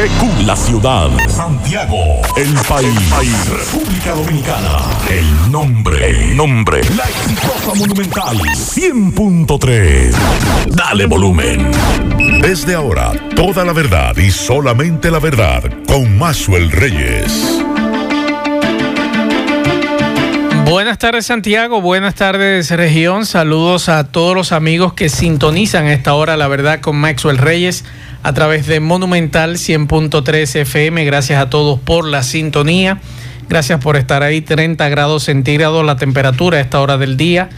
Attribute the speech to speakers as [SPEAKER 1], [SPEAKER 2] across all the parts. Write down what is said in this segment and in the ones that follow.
[SPEAKER 1] GQ, la ciudad. Santiago, el país. República Dominicana. El nombre, el nombre. La exitosa monumental 100.3. Dale volumen. Desde ahora, toda la verdad y solamente la verdad con Maxwell Reyes.
[SPEAKER 2] Buenas tardes Santiago, buenas tardes región, saludos a todos los amigos que sintonizan a esta hora la verdad con Maxwell Reyes a través de Monumental 100.3 FM, gracias a todos por la sintonía, gracias por estar ahí, 30 grados centígrados la temperatura a esta hora del día,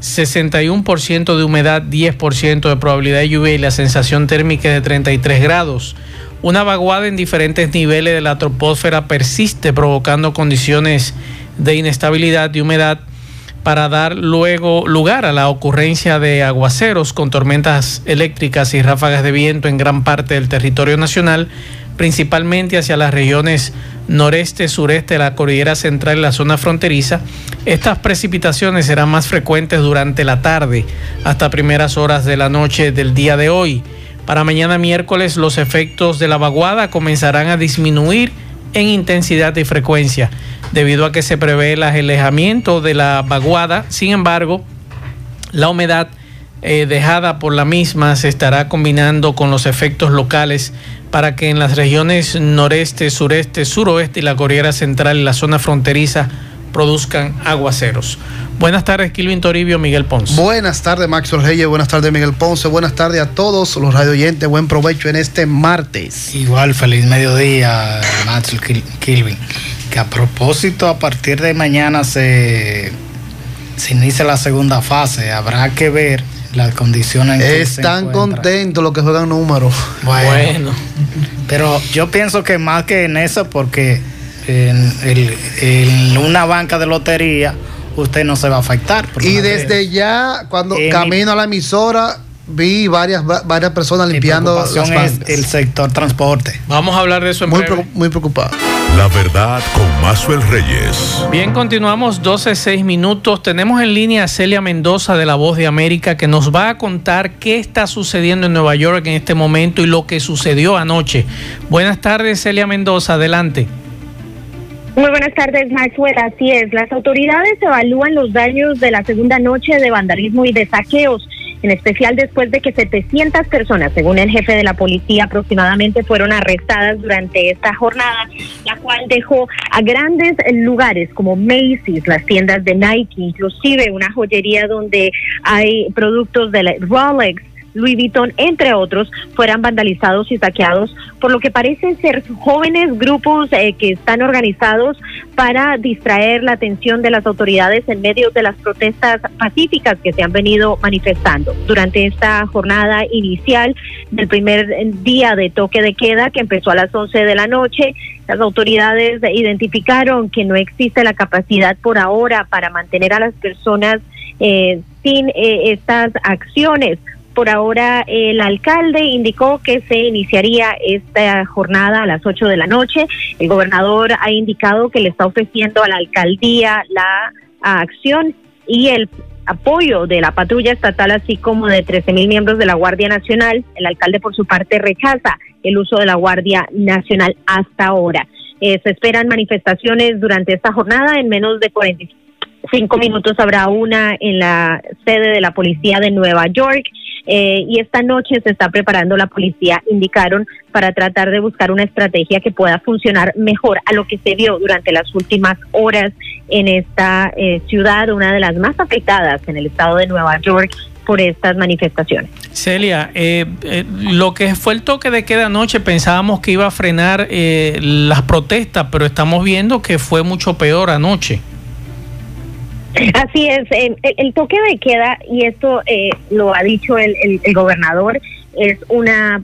[SPEAKER 2] 61% de humedad, 10% de probabilidad de lluvia y la sensación térmica de 33 grados. Una vaguada en diferentes niveles de la troposfera persiste provocando condiciones de inestabilidad y humedad para dar luego lugar a la ocurrencia de aguaceros con tormentas eléctricas y ráfagas de viento en gran parte del territorio nacional, principalmente hacia las regiones noreste, sureste la cordillera central y la zona fronteriza. Estas precipitaciones serán más frecuentes durante la tarde hasta primeras horas de la noche del día de hoy. Para mañana miércoles los efectos de la vaguada comenzarán a disminuir en intensidad y frecuencia debido a que se prevé el alejamiento de la vaguada. Sin embargo, la humedad eh, dejada por la misma se estará combinando con los efectos locales para que en las regiones noreste, sureste, suroeste y la Corriera Central y la zona fronteriza produzcan aguaceros. Buenas tardes, Kilvin Toribio, Miguel Ponce.
[SPEAKER 3] Buenas tardes, Maxwell Reyes. Buenas tardes, Miguel Ponce. Buenas tardes a todos los radio oyentes. Buen provecho en este martes.
[SPEAKER 4] Igual, feliz mediodía, Maxwell Kilvin. Que a propósito, a partir de mañana se, se inicia la segunda fase. Habrá que ver las condiciones en
[SPEAKER 3] que Están contentos los que juegan números.
[SPEAKER 4] Bueno, bueno, pero yo pienso que más que en eso, porque en, el, en una banca de lotería usted no se va a afectar.
[SPEAKER 3] Y desde ya, cuando camino a la emisora, vi varias, varias personas limpiando
[SPEAKER 4] las es el sector transporte.
[SPEAKER 2] Vamos a hablar de eso en
[SPEAKER 3] muy, muy preocupado.
[SPEAKER 1] La verdad con Mazuel Reyes.
[SPEAKER 2] Bien, continuamos 12, 6 minutos. Tenemos en línea a Celia Mendoza de La Voz de América que nos va a contar qué está sucediendo en Nueva York en este momento y lo que sucedió anoche. Buenas tardes, Celia Mendoza, adelante.
[SPEAKER 5] Muy buenas tardes, Maxwell. Así es, las autoridades evalúan los daños de la segunda noche de vandalismo y de saqueos en especial después de que 700 personas, según el jefe de la policía, aproximadamente fueron arrestadas durante esta jornada, la cual dejó a grandes lugares como Macy's, las tiendas de Nike, inclusive una joyería donde hay productos de Rolex, Louis Vuitton, entre otros, fueran vandalizados y saqueados por lo que parecen ser jóvenes grupos eh, que están organizados para distraer la atención de las autoridades en medio de las protestas pacíficas que se han venido manifestando durante esta jornada inicial del primer día de toque de queda que empezó a las 11 de la noche. Las autoridades identificaron que no existe la capacidad por ahora para mantener a las personas eh, sin eh, estas acciones. Por ahora, el alcalde indicó que se iniciaría esta jornada a las 8 de la noche. El gobernador ha indicado que le está ofreciendo a la alcaldía la acción y el apoyo de la patrulla estatal, así como de 13 mil miembros de la Guardia Nacional. El alcalde, por su parte, rechaza el uso de la Guardia Nacional hasta ahora. Eh, se esperan manifestaciones durante esta jornada en menos de 45 minutos habrá una en la sede de la policía de Nueva York. Eh, y esta noche se está preparando la policía, indicaron, para tratar de buscar una estrategia que pueda funcionar mejor a lo que se vio durante las últimas horas en esta eh, ciudad, una de las más afectadas en el estado de Nueva York por estas manifestaciones.
[SPEAKER 2] Celia, eh, lo que fue el toque de queda anoche pensábamos que iba a frenar las protestas, pero estamos viendo que fue mucho peor anoche.
[SPEAKER 5] Así es, el, toque de queda, y esto eh, lo ha dicho el, el, gobernador, es una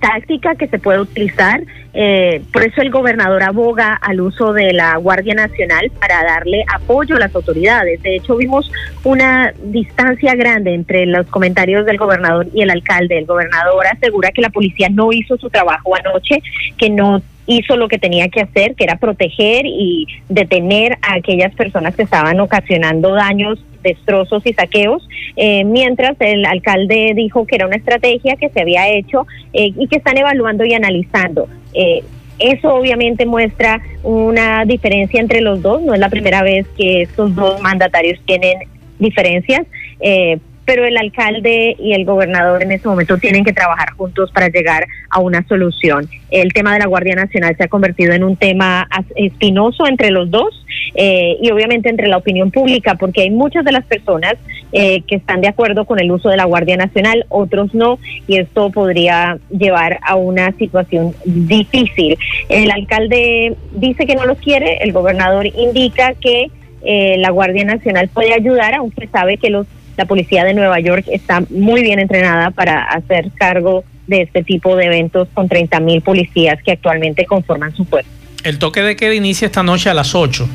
[SPEAKER 5] táctica que se puede utilizar. Eh, por eso el gobernador aboga al uso de la Guardia Nacional para darle apoyo a las autoridades. De hecho, vimos una distancia grande entre los comentarios del gobernador y el alcalde. El gobernador asegura que la policía no hizo su trabajo anoche, que no hizo lo que tenía que hacer, que era proteger y detener a aquellas personas que estaban ocasionando daños, destrozos y saqueos, eh, mientras el alcalde dijo que era una estrategia que se había hecho eh, y que están evaluando y analizando. Eh, eso obviamente muestra una diferencia entre los dos, no es la primera vez que estos dos mandatarios tienen diferencias, eh, pero el alcalde y el gobernador en ese momento tienen que trabajar juntos para llegar a una solución. El tema de la Guardia Nacional se ha convertido en un tema espinoso entre los dos eh, y obviamente entre la opinión pública, porque hay muchas de las personas eh, que están de acuerdo con el uso de la Guardia Nacional, otros no, y esto podría llevar a una situación difícil. El alcalde dice que no los quiere, el gobernador indica que eh, la Guardia Nacional puede ayudar, aunque sabe que los la policía de Nueva York está muy bien entrenada para hacer cargo de este tipo de eventos con 30 mil policías que actualmente conforman su cuerpo.
[SPEAKER 2] El toque de queda inicia esta noche a las 8.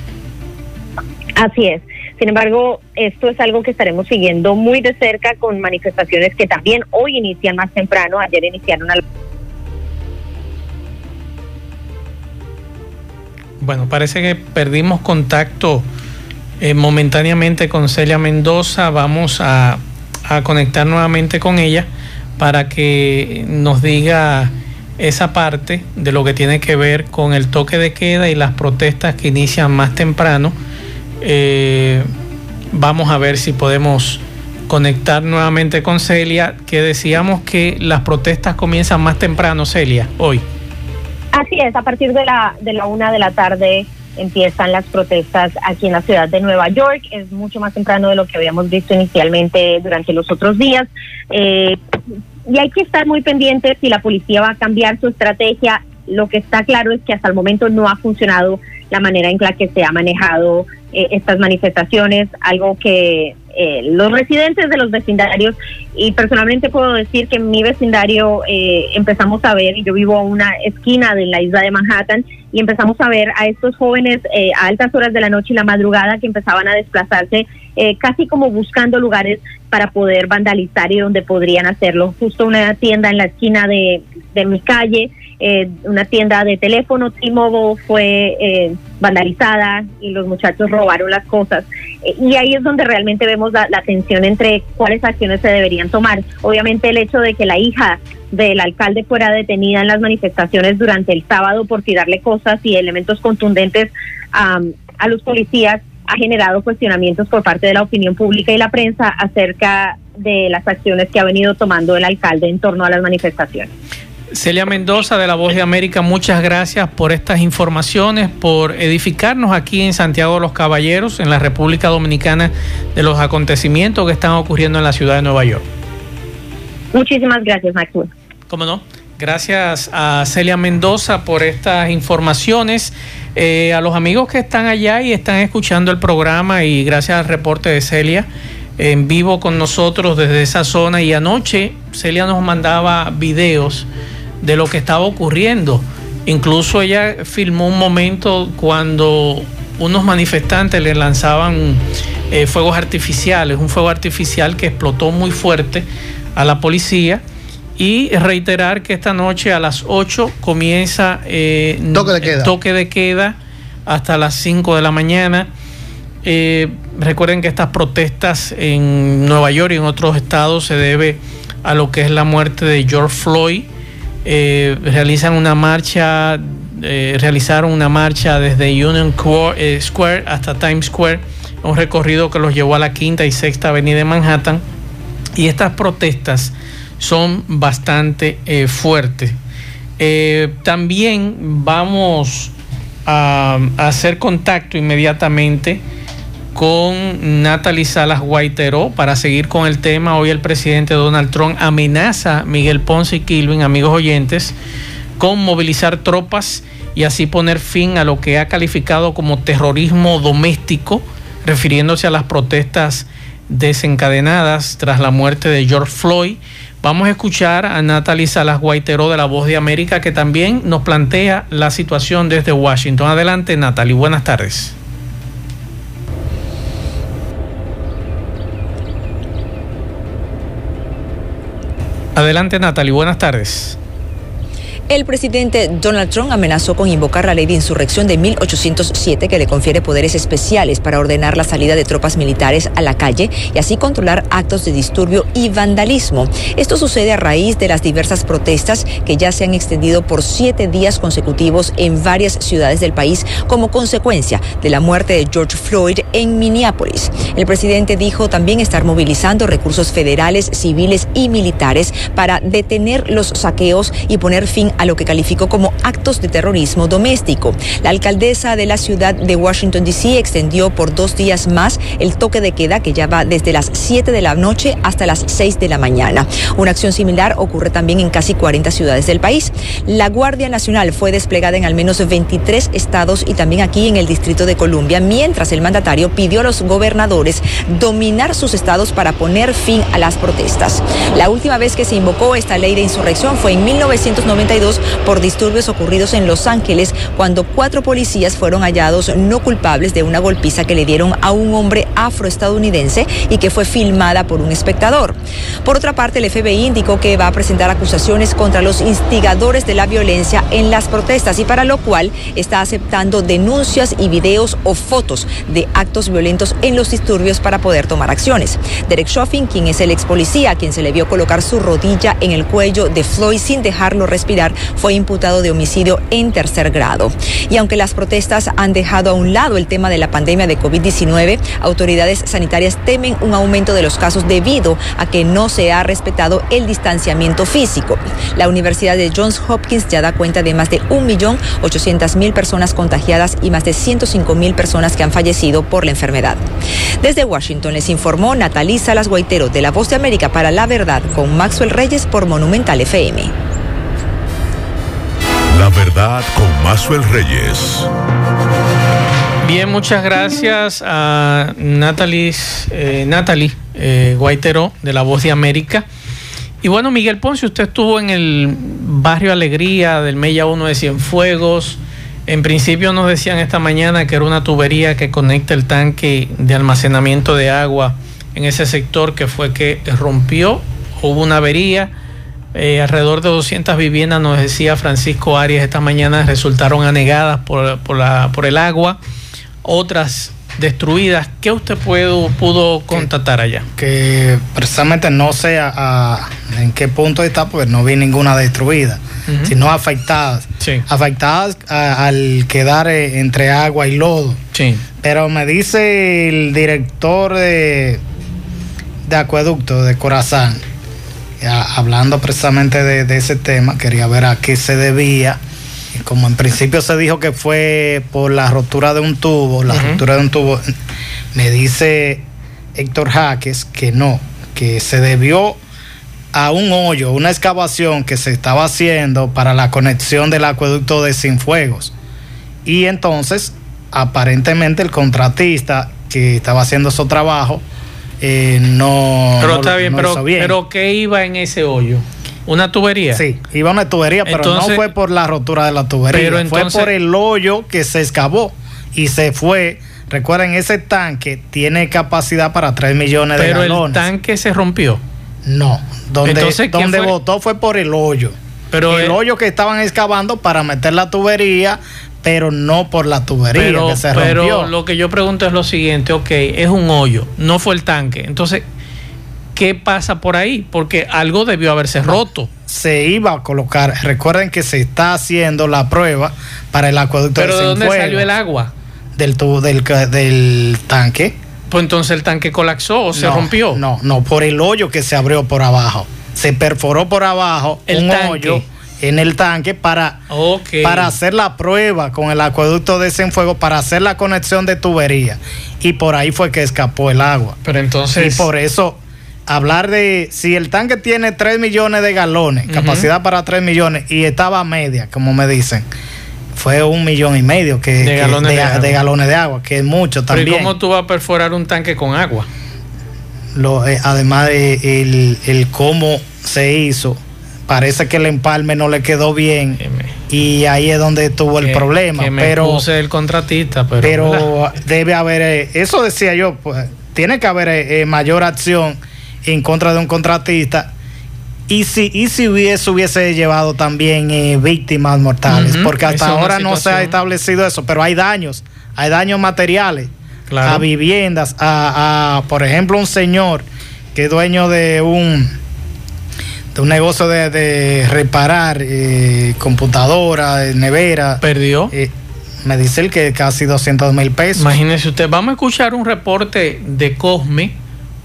[SPEAKER 5] Así es. Sin embargo, esto es algo que estaremos siguiendo muy de cerca con manifestaciones que también hoy inician más temprano. Ayer iniciaron al...
[SPEAKER 2] Bueno, parece que perdimos contacto eh, momentáneamente con Celia Mendoza. Vamos a, a conectar nuevamente con ella para que nos diga esa parte de lo que tiene que ver con el toque de queda y las protestas que inician más temprano. Eh, vamos a ver si podemos conectar nuevamente con Celia, que decíamos que las protestas comienzan más temprano, Celia, hoy.
[SPEAKER 5] Así es, a partir de la, de la una de la tarde empiezan las protestas aquí en la ciudad de Nueva York. Es mucho más temprano de lo que habíamos visto inicialmente durante los otros días. Eh, y hay que estar muy pendientes si la policía va a cambiar su estrategia. Lo que está claro es que hasta el momento no ha funcionado la manera en la que se ha manejado eh, estas manifestaciones, algo que eh, los residentes de los vecindarios, y personalmente puedo decir que en mi vecindario eh, empezamos a ver, y yo vivo a una esquina de la isla de Manhattan, y empezamos a ver a estos jóvenes eh, a altas horas de la noche y la madrugada que empezaban a desplazarse casi como buscando lugares para poder vandalizar y donde podrían hacerlo. Justo una tienda en la esquina de, de mi calle eh, una tienda de teléfono T-Mobile fue eh, vandalizada y los muchachos robaron las cosas. Eh, y ahí es donde realmente vemos la, la, tensión entre cuáles acciones se deberían tomar. Obviamente el hecho de que la hija del alcalde fuera detenida en las manifestaciones durante el sábado por tirarle cosas y elementos contundentes a los policías ha generado cuestionamientos por parte de la opinión pública y la prensa acerca de las acciones que ha venido tomando el alcalde en torno a las manifestaciones.
[SPEAKER 2] Celia Mendoza de La Voz de América, muchas gracias por estas informaciones, por edificarnos aquí en Santiago de los Caballeros, en la República Dominicana, de los acontecimientos que están ocurriendo en la ciudad de Nueva York.
[SPEAKER 5] Muchísimas gracias, Maxwell.
[SPEAKER 2] ¿Cómo no? Gracias a Celia Mendoza por estas informaciones. Eh, a los amigos que están allá y están escuchando el programa y gracias al reporte de Celia en vivo con nosotros desde esa zona y anoche Celia nos mandaba videos de lo que estaba ocurriendo. Incluso ella filmó un momento cuando unos manifestantes le lanzaban eh, fuegos artificiales, un fuego artificial que explotó muy fuerte a la policía. Y reiterar que esta noche a las 8 comienza
[SPEAKER 3] eh, toque, de queda.
[SPEAKER 2] toque de queda hasta las 5 de la mañana. Eh, recuerden que estas protestas en Nueva York y en otros estados se debe a lo que es la muerte de George Floyd eh, realizan una marcha, eh, realizaron una marcha desde Union Square hasta Times Square, un recorrido que los llevó a la quinta y sexta avenida de Manhattan. Y estas protestas son bastante fuertes. también vamos a, a hacer contacto inmediatamente con Natalie Salas Guaiteró para seguir con el tema. Hoy el presidente Donald Trump amenaza a Miguel Ponce y Kilvin, amigos oyentes, con movilizar tropas y así poner fin a lo que ha calificado como terrorismo doméstico, refiriéndose a las protestas desencadenadas tras la muerte de George Floyd. Vamos a escuchar a Natalie Salas Guaiteró de La Voz de América, que también nos plantea la situación desde Washington. Adelante, Natalie. Buenas tardes. Adelante Natalie, buenas tardes.
[SPEAKER 6] El presidente Donald Trump amenazó con invocar la ley de insurrección de 1807 que le confiere poderes especiales para ordenar la salida de tropas militares a la calle y así controlar actos de disturbio y vandalismo. Esto sucede a raíz de las diversas protestas que ya se han extendido por siete días consecutivos en varias ciudades del país como consecuencia de la muerte de George Floyd en Minneapolis. El presidente dijo también estar movilizando recursos federales, civiles y militares para detener los saqueos y poner fin a lo que calificó como actos de terrorismo doméstico. La alcaldesa de la ciudad de Washington, D.C. extendió por dos días más el toque de queda que ya va desde las 7 de la noche hasta las 6 de la mañana. Una acción similar ocurre también en casi 40 ciudades del país. La Guardia Nacional fue desplegada en al menos 23 estados y también aquí en el Distrito de Columbia, mientras el mandatario pidió a los gobernadores dominar sus estados para poner fin a las protestas. La última vez que se invocó esta ley de insurrección fue en 1992 por disturbios ocurridos en Los Ángeles cuando cuatro policías fueron hallados no culpables de una golpiza que le dieron a un hombre afroestadounidense y que fue filmada por un espectador. Por otra parte, el FBI indicó que va a presentar acusaciones contra los instigadores de la violencia en las protestas y para lo cual está aceptando denuncias y videos o fotos de actos violentos en los disturbios para poder tomar acciones. Derek Chauvin, quien es el ex policía quien se le vio colocar su rodilla en el cuello de Floyd sin dejarlo respirar, fue imputado de homicidio en tercer grado. Y aunque las protestas han dejado a un lado el tema de la pandemia de COVID-19, autoridades sanitarias temen un aumento de los casos debido a que no se ha respetado el distanciamiento físico. La Universidad de Johns Hopkins ya da cuenta de más de 1.800.000 personas contagiadas y más de 105.000 personas que han fallecido por la enfermedad. Desde Washington les informó Natalisa Salas Guaitero de La Voz de América para La Verdad con Maxwell Reyes por Monumental FM.
[SPEAKER 1] La verdad con Mazuel Reyes.
[SPEAKER 2] Bien, muchas gracias a Natalie, eh, Natalie eh, Guaitero de La Voz de América. Y bueno, Miguel Ponce, usted estuvo en el barrio Alegría del Mella 1 de Cienfuegos. En principio nos decían esta mañana que era una tubería que conecta el tanque de almacenamiento de agua en ese sector que fue que rompió, hubo una avería eh, alrededor de 200 viviendas, nos decía Francisco Arias esta mañana, resultaron anegadas por, por, la, por el agua, otras destruidas. ¿Qué usted pudo, pudo constatar allá?
[SPEAKER 4] Que precisamente no sé a, en qué punto está, porque no vi ninguna destruida, sino afectadas. Afectadas al quedar eh, entre agua y lodo.
[SPEAKER 2] Sí.
[SPEAKER 4] Pero me dice el director de, de acueducto de Corazán hablando precisamente de, ese tema, quería ver a qué se debía. como en principio se dijo que fue por la rotura de un tubo, la rotura de un tubo, me dice Héctor Jaques que no, que se debió a un hoyo, una excavación que se estaba haciendo para la conexión del acueducto de Sinfuegos. Y entonces, aparentemente el contratista que estaba haciendo su trabajo, eh, no.
[SPEAKER 2] Pero está bien, pero, pero ¿qué iba en ese hoyo? ¿Una tubería?
[SPEAKER 4] Sí, iba una tubería, pero no fue por la rotura de la tubería, fue por el hoyo que se excavó y se fue. Recuerden, ese tanque tiene capacidad para 3 millones de galones.
[SPEAKER 2] Pero el tanque se rompió.
[SPEAKER 4] No, donde, donde botó fue por el hoyo. Pero el, hoyo que estaban excavando para meter la tubería, pero no por la tubería
[SPEAKER 2] pero,
[SPEAKER 4] que se
[SPEAKER 2] pero lo que yo pregunto es lo siguiente, ok, es un hoyo, no fue el tanque. Entonces, ¿qué pasa por ahí? Porque algo debió haberse roto.
[SPEAKER 4] Se iba a colocar, recuerden que se está haciendo la prueba para el acueducto
[SPEAKER 2] ¿Pero de, dónde salió el agua?
[SPEAKER 4] Del tubo del, del tanque.
[SPEAKER 2] Pues entonces el tanque colapsó o se rompió.
[SPEAKER 4] No, no, por el hoyo que se abrió por abajo. Se perforó por abajo el un hoyo en el tanque para, para hacer la prueba con el acueducto de Cienfuegos, para hacer la conexión de tubería. Y por ahí fue que escapó el agua.
[SPEAKER 2] Pero entonces.
[SPEAKER 4] Y por eso, hablar de. Si el tanque tiene 3 millones de galones, capacidad para 3 millones, y estaba a media, como me dicen. Fue un millón y medio que, de, galones, de, agua. que es mucho también.
[SPEAKER 2] ¿Y cómo tú vas a perforar un tanque con agua?
[SPEAKER 4] Lo, eh, además de el, el cómo se hizo, parece que el empalme no le quedó bien y ahí es donde tuvo el problema. pero
[SPEAKER 2] el contratista,
[SPEAKER 4] pero, debe haber, eh, eso decía yo, pues, tiene que haber eh, eh, mayor acción en contra de un contratista y si, y si hubiese, hubiese llevado también eh, víctimas mortales, porque hasta
[SPEAKER 2] esa
[SPEAKER 4] ahora no se ha establecido eso, pero hay daños, hay daños materiales
[SPEAKER 2] Claro.
[SPEAKER 4] a viviendas, a, a, por ejemplo, un señor que es dueño de un un negocio de, de reparar eh, computadora, eh, nevera.
[SPEAKER 2] Perdió.
[SPEAKER 4] eh, me dice él que casi 200 mil pesos.
[SPEAKER 2] Imagínese usted, vamos a escuchar un reporte de Cosme,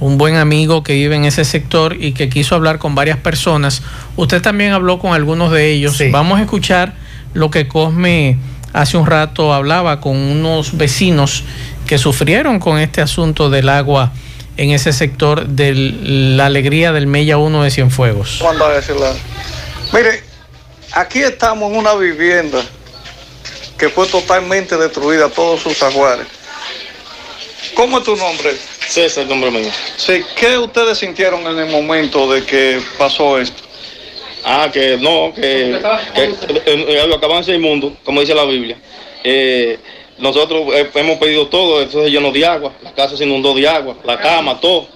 [SPEAKER 2] un buen amigo que vive en ese sector y que quiso hablar con varias personas. Usted también habló con algunos de ellos.
[SPEAKER 4] Sí.
[SPEAKER 2] Vamos a escuchar lo que Cosme hace un rato hablaba con unos vecinos que sufrieron con este asunto del agua en ese sector de la alegría del Mella 1 de Cienfuegos.
[SPEAKER 7] Mire, aquí estamos en una vivienda que fue totalmente destruida, todos sus ajuares. ¿Cómo es tu nombre?
[SPEAKER 8] César, el nombre mío.
[SPEAKER 7] Sí, ¿qué ustedes sintieron en el momento de que pasó esto?
[SPEAKER 8] Ah, que no, que, que eh, eh, lo acaban de ser inmundo, como dice la Biblia. Eh, nosotros hemos pedido todo, eso se llenó de agua, la casa se inundó de agua, la cama, todo.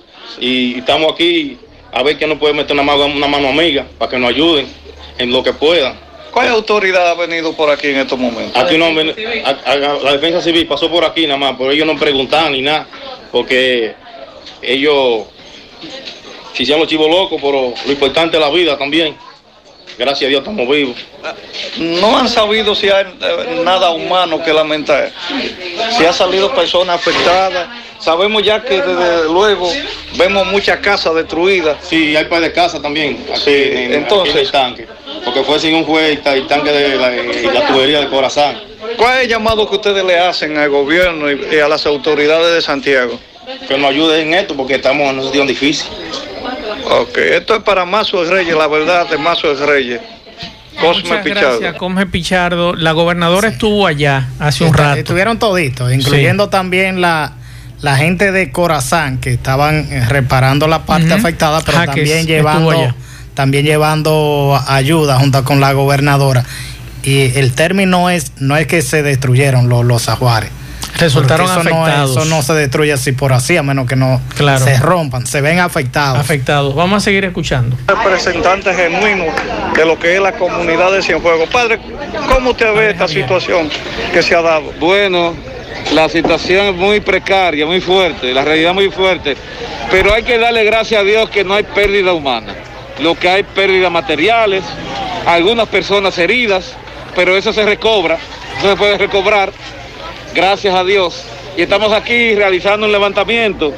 [SPEAKER 8] Y estamos aquí a ver quién nos puede meter una mano, una mano amiga para que nos ayuden en lo que puedan.
[SPEAKER 7] ¿Cuál autoridad ha venido por aquí en estos momentos?
[SPEAKER 8] Aquí no, a- a- la defensa civil pasó por aquí nada más, pero ellos no preguntan ni nada, porque ellos se hicieron los chivos locos, pero lo importante es la vida también. Gracias a Dios estamos vivos.
[SPEAKER 7] No han sabido si hay eh, nada humano que lamentar. Si ha salido personas afectadas. Sabemos ya que desde luego vemos muchas casas destruidas.
[SPEAKER 8] Sí, hay par de casas también. Aquí,
[SPEAKER 7] Sí,
[SPEAKER 8] en,
[SPEAKER 7] entonces-
[SPEAKER 8] aquí en el tanque. Porque fue sin un juez y el tanque de la, tubería de Corazán.
[SPEAKER 7] ¿Cuál es el llamado que ustedes le hacen al gobierno y, y a las autoridades de Santiago?
[SPEAKER 8] Que nos ayuden en esto porque estamos en una situación difícil.
[SPEAKER 7] Ok, esto es para Mazo de Reyes, la verdad de Mazo de Reyes. Cosme
[SPEAKER 2] Muchas
[SPEAKER 7] Pichardo.
[SPEAKER 2] gracias, Cosme Pichardo. La gobernadora estuvo allá hace un
[SPEAKER 4] Está-
[SPEAKER 2] rato.
[SPEAKER 4] Estuvieron toditos, incluyendo también la, la gente de Corazán que estaban eh, reparando la parte afectada, pero
[SPEAKER 2] Jaques
[SPEAKER 4] también llevando, también llevando ayuda junto con la gobernadora. Y el término es, no es que se destruyeron los, los ajuares.
[SPEAKER 2] Resultaron
[SPEAKER 4] eso no es-
[SPEAKER 2] afectados.
[SPEAKER 4] eso no se destruye así por así, a menos que no
[SPEAKER 2] Claro.
[SPEAKER 4] se rompan, se ven afectados.
[SPEAKER 2] afectados. Vamos a seguir escuchando.
[SPEAKER 7] representante genuino de lo que es la comunidad de Cienfuegos. Padre, ¿cómo usted ve esta situación que se ha dado?
[SPEAKER 9] Bueno, la situación es muy precaria, muy fuerte, la realidad muy fuerte, pero hay que darle gracias a Dios que no hay pérdida humana. Lo que hay pérdidas materiales, algunas personas heridas, pero eso se recobra, eso se puede recobrar, gracias a Dios. Y estamos aquí realizando un levantamiento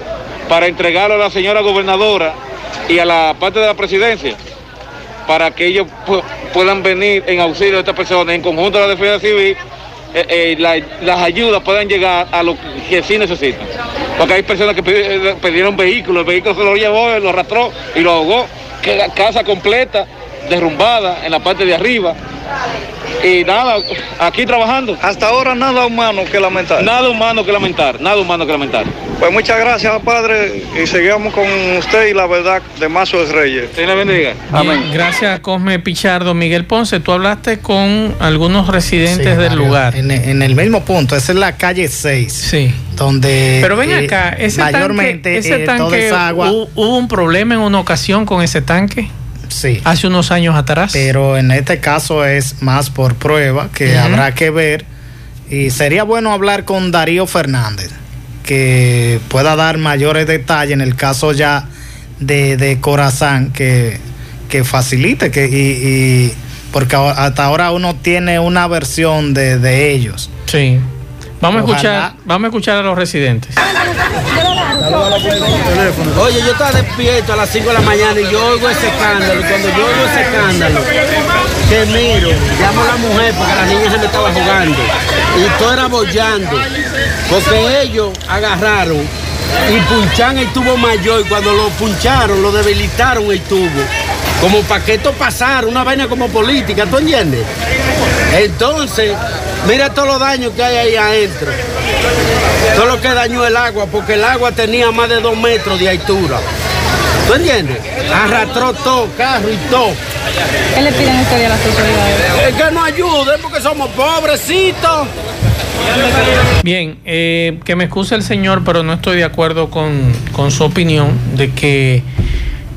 [SPEAKER 9] para entregarlo a la señora gobernadora y a la parte de la presidencia para que ellos pu- puedan venir en auxilio de estas personas, en conjunto de la defensa civil, eh, eh, la- las ayudas puedan llegar a lo que sí necesitan. Porque hay personas que eh, pidieron vehículos, el vehículo se lo llevó, lo arrastró y lo ahogó. Casa completa, derrumbada en la parte de arriba. Y nada, aquí trabajando.
[SPEAKER 7] Hasta ahora nada humano que lamentar.
[SPEAKER 9] Nada humano que lamentar, nada humano que lamentar.
[SPEAKER 7] Pues muchas gracias, Padre, y seguimos con usted y la verdad de Mazo de Reyes.
[SPEAKER 9] Dios le bendiga.
[SPEAKER 2] Bien, gracias, Cosme Pichardo. Miguel Ponce, tú hablaste con algunos residentes
[SPEAKER 4] Sí,
[SPEAKER 2] del
[SPEAKER 4] Mario,
[SPEAKER 2] lugar.
[SPEAKER 4] En, en el mismo punto, esa es la calle 6.
[SPEAKER 2] Sí.
[SPEAKER 4] Donde
[SPEAKER 2] Pero ven
[SPEAKER 4] eh,
[SPEAKER 2] acá, ese
[SPEAKER 4] mayormente
[SPEAKER 2] tanque, ese
[SPEAKER 4] eh, toda
[SPEAKER 2] tanque
[SPEAKER 4] esa agua.
[SPEAKER 2] hu- hubo un problema en una ocasión con ese tanque
[SPEAKER 4] sí.
[SPEAKER 2] hace unos años atrás.
[SPEAKER 4] Pero en este caso es más por prueba que habrá que ver. Y sería bueno hablar con Darío Fernández, que pueda dar mayores detalles en el caso ya de, de Corazán, que, que facilite, que, y, y- porque hasta ahora uno tiene una versión de, de ellos.
[SPEAKER 2] Sí. Vamos a escuchar, vamos a escuchar a los residentes.
[SPEAKER 10] Oye, yo estaba despierto a las 5 de la mañana y yo oigo ese escándalo. Y cuando yo oigo ese escándalo, que miro, llamo a la mujer porque la niña se me estaba jugando. Y todo era bollando. Porque ellos agarraron y punchan el tubo mayor. Y cuando lo puncharon, lo debilitaron el tubo. Como para que esto pasara, una vaina como política, ¿tú entiendes? Entonces, mira todos los daños que hay ahí adentro. Todo lo que dañó el agua, porque el agua tenía más de dos metros de altura. ¿Tú entiendes? Arrastró todo, carro y todo.
[SPEAKER 11] ¿Qué le piden ustedes a las autoridades?
[SPEAKER 10] Es que nos ayuden porque somos pobrecitos.
[SPEAKER 2] Bien, eh, que me excuse el señor, pero no estoy de acuerdo con, con su opinión de que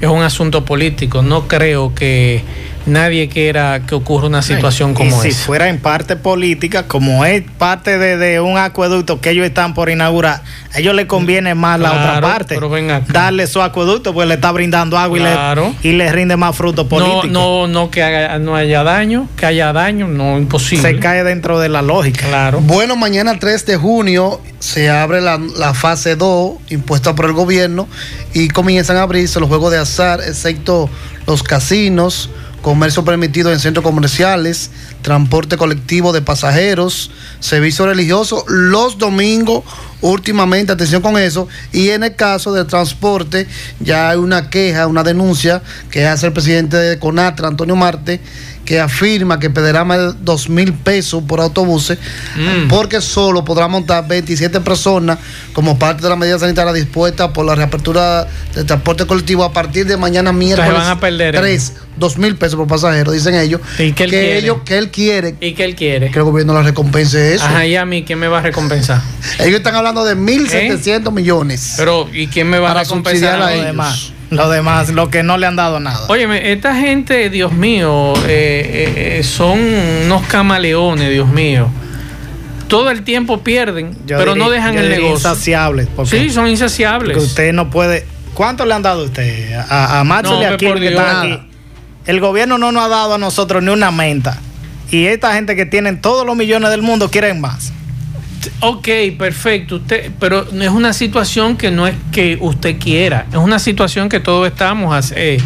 [SPEAKER 2] es un asunto político. No creo que nadie quiera que ocurra una situación como
[SPEAKER 4] y
[SPEAKER 2] esa.
[SPEAKER 4] si fuera en parte política, como es parte de, de un acueducto que ellos están por inaugurar, a ellos les conviene más la otra parte.
[SPEAKER 2] pero ven acá.
[SPEAKER 4] Darle su acueducto, pues le está brindando agua
[SPEAKER 2] Claro.
[SPEAKER 4] y, le, y le rinde más fruto
[SPEAKER 2] No,
[SPEAKER 4] político.
[SPEAKER 2] no, no que haga- no haya daño, que haya daño, no imposible.
[SPEAKER 4] Se cae dentro de la lógica.
[SPEAKER 2] Claro.
[SPEAKER 3] Bueno, mañana 3 de junio se abre la, la fase 2 impuesta por el gobierno y comienzan a abrirse los juegos de azar, excepto los casinos, comercio permitido en centros comerciales, transporte colectivo de pasajeros, servicio religioso los domingos, últimamente, atención con eso, y en el caso del transporte ya hay una queja, una denuncia que hace el presidente de CONATRA, Antonio Marte, que afirma que pedirá más de dos mil pesos por autobuses porque solo podrá montar 27 personas como parte de la medida sanitaria dispuesta por la reapertura del transporte colectivo a partir de mañana miércoles
[SPEAKER 2] van a perder, ¿eh?
[SPEAKER 3] 3, dos mil pesos por pasajero, dicen ellos.
[SPEAKER 2] ¿Y qué él
[SPEAKER 3] ellos, que él quiere
[SPEAKER 2] ¿Y qué él quiere?
[SPEAKER 3] que el gobierno le recompense eso.
[SPEAKER 2] Ajá, y a mí, ¿quién me va a recompensar?
[SPEAKER 3] Ellos están hablando de 1.700 millones.
[SPEAKER 2] Pero, ¿y quién me va a recompensar?
[SPEAKER 3] a
[SPEAKER 2] a
[SPEAKER 3] ellos.
[SPEAKER 4] demás, lo demás, lo que no le han dado nada.
[SPEAKER 2] Óyeme, esta gente, Dios mío, eh, eh, son unos camaleones, Dios mío. Todo el tiempo pierden,
[SPEAKER 4] Yo
[SPEAKER 2] pero no dejan
[SPEAKER 4] yo
[SPEAKER 2] el negocio.
[SPEAKER 4] Insaciables. Porque,
[SPEAKER 2] Sí, son insaciables.
[SPEAKER 4] porque usted no puede. ¿Cuánto le han dado a usted? A, a Maxwell
[SPEAKER 2] No,
[SPEAKER 4] y a
[SPEAKER 2] hombre,
[SPEAKER 4] Kirby
[SPEAKER 2] por
[SPEAKER 4] que están aquí. El gobierno no nos ha dado a nosotros ni una menta. Y esta gente que tienen todos los millones del mundo quieren más.
[SPEAKER 2] Ok, perfecto. Usted, pero no es una situación que no es que usted quiera. Es una situación que todos estamos eh,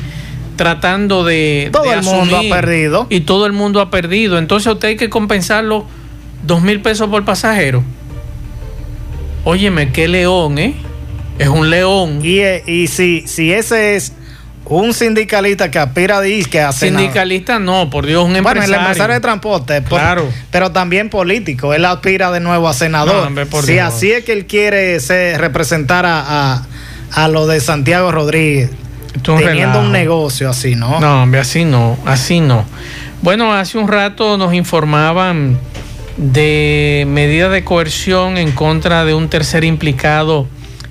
[SPEAKER 2] tratando de.
[SPEAKER 4] Todo
[SPEAKER 2] de
[SPEAKER 4] el mundo ha perdido.
[SPEAKER 2] Y todo el mundo ha perdido. Entonces usted hay que compensarlo dos mil pesos por pasajero. Óyeme, qué león, ¿eh? Es un león.
[SPEAKER 4] Y, eh, y si, si ese es un sindicalista que aspira a a senador.
[SPEAKER 2] Sindicalista no, por Dios, un
[SPEAKER 4] Bueno,
[SPEAKER 2] empresario.
[SPEAKER 4] el empresario de transporte, por-
[SPEAKER 2] Claro.
[SPEAKER 4] pero también político. Él aspira de nuevo a senador.
[SPEAKER 2] No, por
[SPEAKER 4] si
[SPEAKER 2] Dios.
[SPEAKER 4] así es que él quiere ser- representar a, a, a lo de Santiago Rodríguez,
[SPEAKER 2] Esto un
[SPEAKER 4] teniendo
[SPEAKER 2] relajo.
[SPEAKER 4] un negocio así, ¿no?
[SPEAKER 2] No, hombre, así no, así no. Bueno, hace un rato nos informaban de medida de coerción en contra de un tercer implicado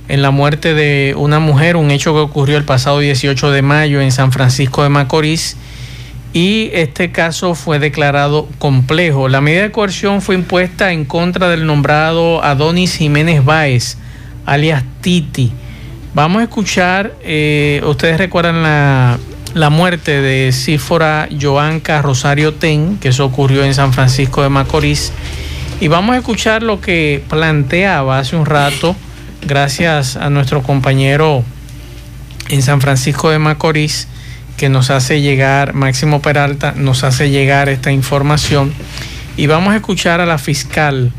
[SPEAKER 2] en la muerte de una mujer, un hecho que ocurrió el pasado 18 de mayo en San Francisco de Macorís. Y este caso fue declarado complejo. La medida de coerción fue impuesta en contra del nombrado Adonis Jiménez Báez, alias Titi. Vamos a escuchar, eh, ustedes recuerdan la, la muerte de Sífora Joanca Rosario Ten, que eso ocurrió en San Francisco de Macorís. Y vamos a escuchar lo que planteaba hace un rato, gracias a nuestro compañero en San Francisco de Macorís, que nos hace llegar, Máximo Peralta, nos hace llegar esta información. Y vamos a escuchar a la fiscal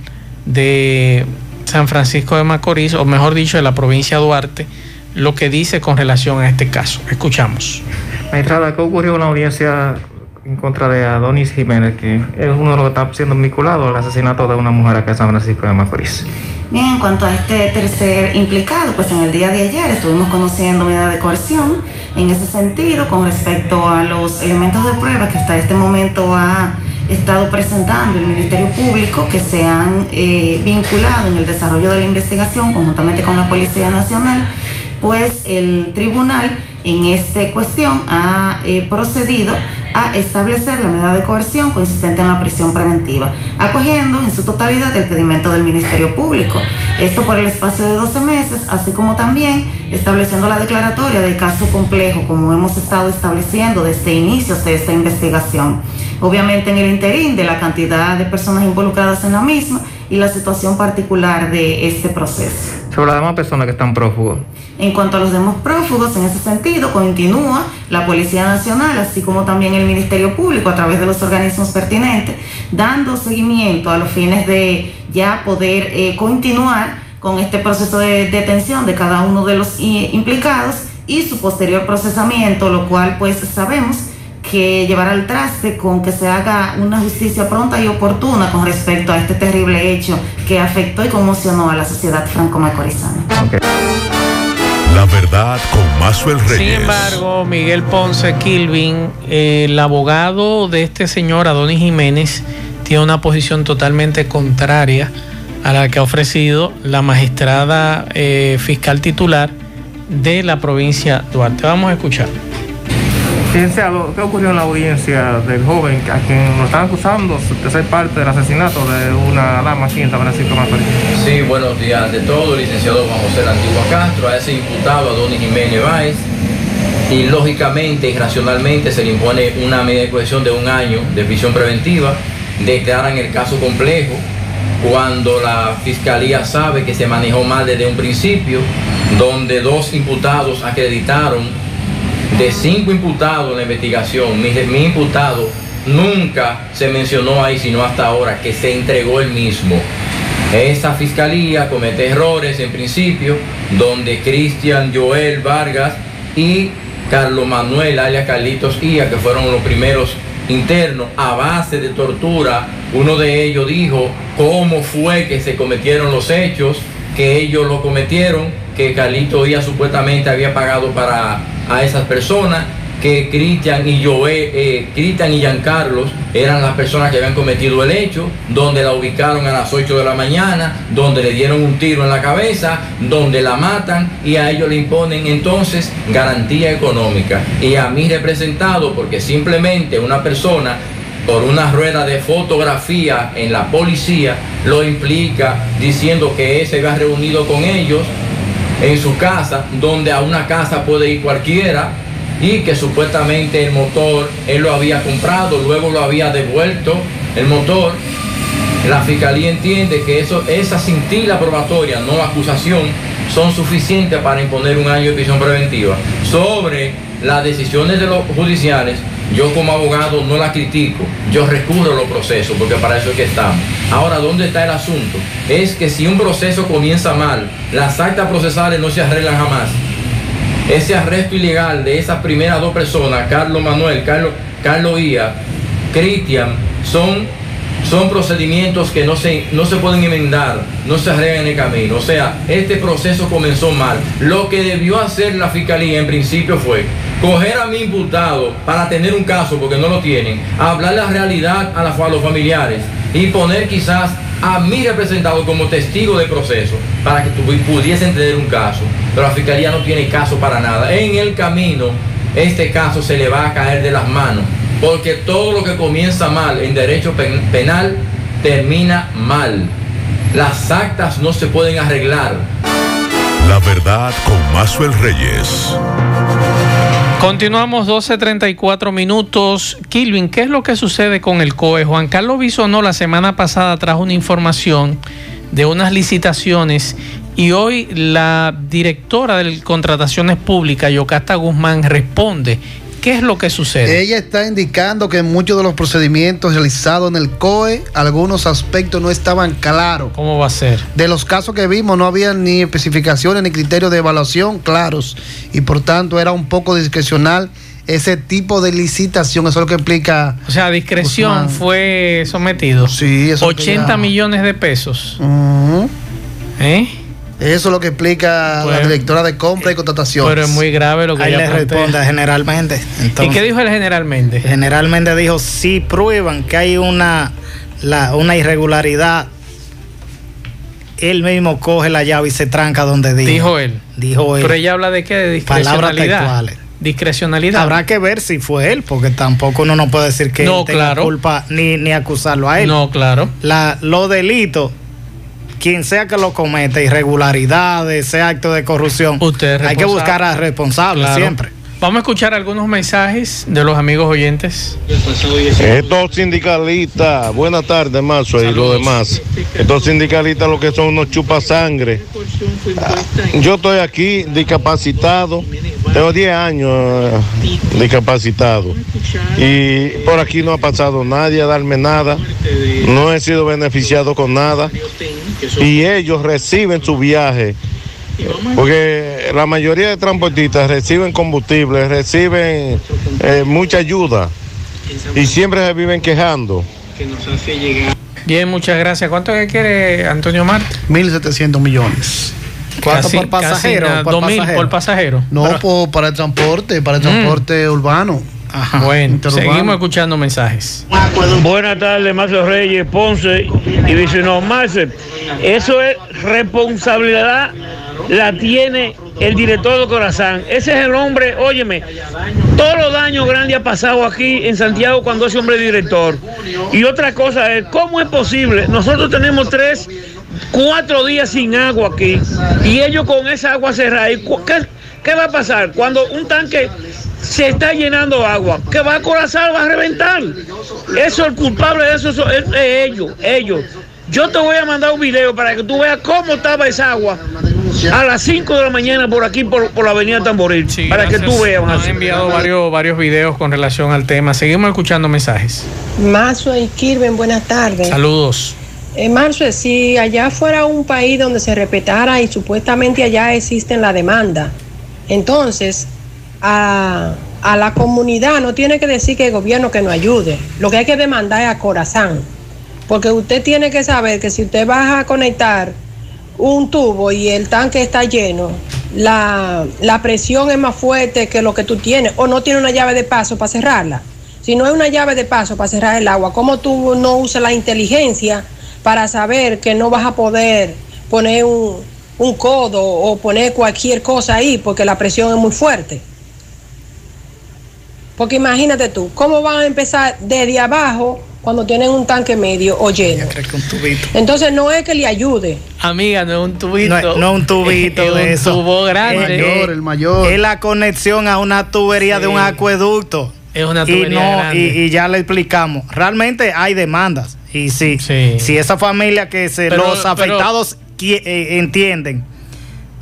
[SPEAKER 2] de San Francisco de Macorís, o mejor dicho, de la provincia de Duarte, lo que dice con relación a este caso. Escuchamos.
[SPEAKER 12] Magistrada, ¿qué ocurrió en la audiencia en contra de Adonis Jiménez, que es uno de los que está siendo vinculado al asesinato de una mujer acá en San Francisco de Macorís?
[SPEAKER 13] Bien, en cuanto a este tercer implicado, pues en el día de ayer estuvimos conociendo medida de coerción en ese sentido con respecto a los elementos de prueba que hasta este momento ha estado presentando el Ministerio Público que se han eh, vinculado en el desarrollo de la investigación conjuntamente con la Policía Nacional, pues el tribunal en esta cuestión ha eh, procedido a establecer la medida de coerción consistente en la prisión preventiva, acogiendo en su totalidad el pedimento del Ministerio Público. Esto por el espacio de 12 meses, así como también estableciendo la declaratoria de caso complejo, como hemos estado estableciendo desde inicios de esta investigación. Obviamente en el interín de la cantidad de personas involucradas en la misma y la situación particular de este proceso.
[SPEAKER 12] Sobre las demás personas que están prófugos.
[SPEAKER 13] En cuanto a los demás prófugos, en ese sentido, continúa la Policía Nacional, así como también el Ministerio Público a través de los organismos pertinentes, dando seguimiento a los fines de ya poder eh, continuar con este proceso de detención de cada uno de los i- implicados y su posterior procesamiento, lo cual pues sabemos que llevará al traste con que se haga una justicia pronta y oportuna con respecto a este terrible hecho que afectó y conmocionó a la sociedad franco-macorizana.
[SPEAKER 1] La verdad con Mazuel
[SPEAKER 2] Sin
[SPEAKER 1] Reyes.
[SPEAKER 2] embargo, Miguel Ponce Kilvin, eh, el abogado de este señor Adonis Jiménez, tiene una posición totalmente contraria a la que ha ofrecido la magistrada eh, fiscal titular, de la provincia Duarte. Vamos a escuchar.
[SPEAKER 12] Licenciado, ¿qué ocurrió en la audiencia del joven a quien lo están acusando de ser parte del asesinato de una dama aquí en San Francisco Macorís?
[SPEAKER 14] Sí, buenos días. De todo, licenciado Juan José Antigua Castro, a ese imputado, a Donis Jiménez Báez, y lógicamente y racionalmente se le impone una medida de cohesión de un año de prisión preventiva, declaran el caso complejo cuando la fiscalía sabe que se manejó mal desde un principio, donde dos imputados acreditaron de cinco imputados en la investigación, mi, imputado nunca se mencionó ahí, sino hasta ahora, que se entregó el mismo. Esa fiscalía comete errores en principio, donde Cristian Joel Vargas y Carlos Manuel, alias Carlitos Ia, que fueron los primeros internos, a base de tortura, uno de ellos dijo cómo fue que se cometieron los hechos, que ellos lo cometieron, que Carlitos Ia supuestamente había pagado para a esas personas que Cristian y Joé, eh, Cristian y Giancarlos eran las personas que habían cometido el hecho, donde la ubicaron a las 8 de la mañana, donde le dieron un tiro en la cabeza, donde la matan y a ellos le imponen entonces garantía económica. Y a mí representado, porque simplemente una persona por una rueda de fotografía en la policía lo implica diciendo que se había reunido con ellos en su casa, donde a una casa puede ir cualquiera y que supuestamente el motor él lo había comprado, luego lo había devuelto el motor. La fiscalía entiende que eso, esa cintila probatoria, no acusación, son suficientes para imponer un año de prisión preventiva. Sobre las decisiones de los judiciales, yo como abogado no la critico, yo recurro a los procesos, porque para eso es que estamos. Ahora, ¿dónde está el asunto? Es que si un proceso comienza mal, las actas procesales no se arreglan jamás. Ese arresto ilegal de esas primeras dos personas, Carlos Manuel, Carlos, Carlos Ia, Cristian, son, son procedimientos que no se, no se pueden enmendar, no se arreglan en el camino. O sea, este proceso comenzó mal. Lo que debió hacer la fiscalía en principio fue coger a mi imputado para tener un caso, porque no lo tienen, hablar la realidad a, a los familiares y poner quizás a mi representado como testigo de proceso para que pudiesen tener un caso. Pero la fiscalía no tiene caso para nada. En el camino, este caso se le va a caer de las manos, porque todo lo que comienza mal en derecho penal termina mal. Las actas no se pueden arreglar.
[SPEAKER 1] La verdad con Mazuel Reyes.
[SPEAKER 2] Continuamos 12.34 minutos. Kilvin, ¿qué es lo que sucede con el COE? Juan Carlos Bisonó la semana pasada trajo una información de unas licitaciones y hoy la directora de contrataciones públicas, Yocasta Guzmán, responde ¿Qué es lo que sucede?
[SPEAKER 3] Ella está indicando que en muchos de los procedimientos realizados en el COE, algunos aspectos no estaban claros.
[SPEAKER 2] ¿Cómo va a ser?
[SPEAKER 3] De los casos que vimos, no había ni especificaciones ni criterios de evaluación claros y por tanto era un poco discrecional ese tipo de licitación, eso es lo que explica.
[SPEAKER 2] O sea, discreción fue sometido.
[SPEAKER 3] Sí,
[SPEAKER 2] eso 80 millones de pesos.
[SPEAKER 3] ¿Eh? Eso es lo que explica la directora de compra y contratación.
[SPEAKER 2] Pero es muy grave lo que
[SPEAKER 4] Ahí le responde generalmente.
[SPEAKER 2] ¿Y qué dijo el generalmente?
[SPEAKER 4] Generalmente dijo, si prueban que hay una, una irregularidad, él mismo coge la llave y se tranca donde dijo.
[SPEAKER 2] Dijo él.
[SPEAKER 4] Dijo él.
[SPEAKER 2] Pero ella habla de qué? De discrecionalidad. Discrecionalidad.
[SPEAKER 4] Habrá que ver si fue él, porque tampoco uno no puede decir que
[SPEAKER 2] no,
[SPEAKER 4] tenga culpa ni, ni acusarlo a él.
[SPEAKER 2] No, claro.
[SPEAKER 4] La, los delitos quien sea que lo cometa, irregularidades, sea acto de corrupción, hay que buscar a responsables siempre.
[SPEAKER 2] Vamos a escuchar algunos mensajes de los amigos oyentes.
[SPEAKER 15] Estos sindicalistas, buenas tardes, Mazo, y lo demás. Estos sindicalistas lo que son unos chupasangre. Yo estoy aquí discapacitado, tengo 10 años eh, discapacitado. Y por aquí no ha pasado nadie a darme nada. No he sido beneficiado con nada. Y ellos reciben su viaje porque la mayoría de transportistas reciben combustible, reciben eh, mucha ayuda y siempre se viven quejando.
[SPEAKER 2] Bien, muchas gracias. ¿Cuánto que quiere Antonio Marte?
[SPEAKER 3] 1.700 millones.
[SPEAKER 2] ¿Cuánto por pasajero? Dos mil por pasajero.
[SPEAKER 3] No, para el transporte, para el mm. transporte urbano.
[SPEAKER 2] Bueno, seguimos escuchando mensajes.
[SPEAKER 16] Buenas tardes, Marcelo Reyes, Ponce. Y dice, no, Marcel, eso es responsabilidad, la tiene el director de Corazán. Ese es el hombre, óyeme, todos los daños grandes ha pasado aquí en Santiago cuando ese hombre es director. Y otra cosa es, ¿cómo es posible? Nosotros tenemos tres, cuatro días sin agua aquí y ellos con esa agua cerrada. ¿Y cu- ¿Qué, qué va a pasar? Cuando un tanque se está llenando agua, que va a corazar, va a reventar. Eso, el culpable de eso es, es- es ellos, ellos. Yo te voy a mandar un video para que tú veas cómo estaba esa agua a las 5 de la mañana por aquí, por, por la avenida Tamboril, para que tú veas.
[SPEAKER 2] Nos han enviado varios, varios videos con relación al tema. Seguimos escuchando mensajes.
[SPEAKER 17] Marzo y Kirben, buenas tardes.
[SPEAKER 2] Saludos.
[SPEAKER 17] Eh, Marzo, si allá fuera un país donde se respetara y supuestamente allá existe la demanda, entonces a, a la comunidad no tiene que decir que el gobierno que nos ayude. Lo que hay que demandar es a Corazán. Porque usted tiene que saber que si usted va a conectar un tubo y el tanque está lleno, la, la presión es más fuerte que lo que tú tienes o no tiene una llave de paso para cerrarla. Si no hay una llave de paso para cerrar el agua, ¿cómo tú no usas la inteligencia para saber que no vas a poder poner un, un codo o poner cualquier cosa ahí porque la presión es muy fuerte? Porque imagínate tú, ¿cómo van a empezar desde abajo cuando tienen un tanque medio o lleno? Entonces no es que le ayude.
[SPEAKER 2] Amiga, no es un tubito.
[SPEAKER 4] No, es- no un tubito
[SPEAKER 2] Es
[SPEAKER 4] de
[SPEAKER 2] un
[SPEAKER 4] eso.
[SPEAKER 2] tubo grande.
[SPEAKER 4] Es-
[SPEAKER 3] el mayor.
[SPEAKER 4] Es la conexión a una tubería de un acueducto.
[SPEAKER 2] Es una
[SPEAKER 4] y,
[SPEAKER 2] tubería
[SPEAKER 4] no,
[SPEAKER 2] grande.
[SPEAKER 4] y, y ya le explicamos. Realmente hay demandas. Y sí, si esa familia que se,
[SPEAKER 2] Pero-
[SPEAKER 4] los afectados eh, entienden,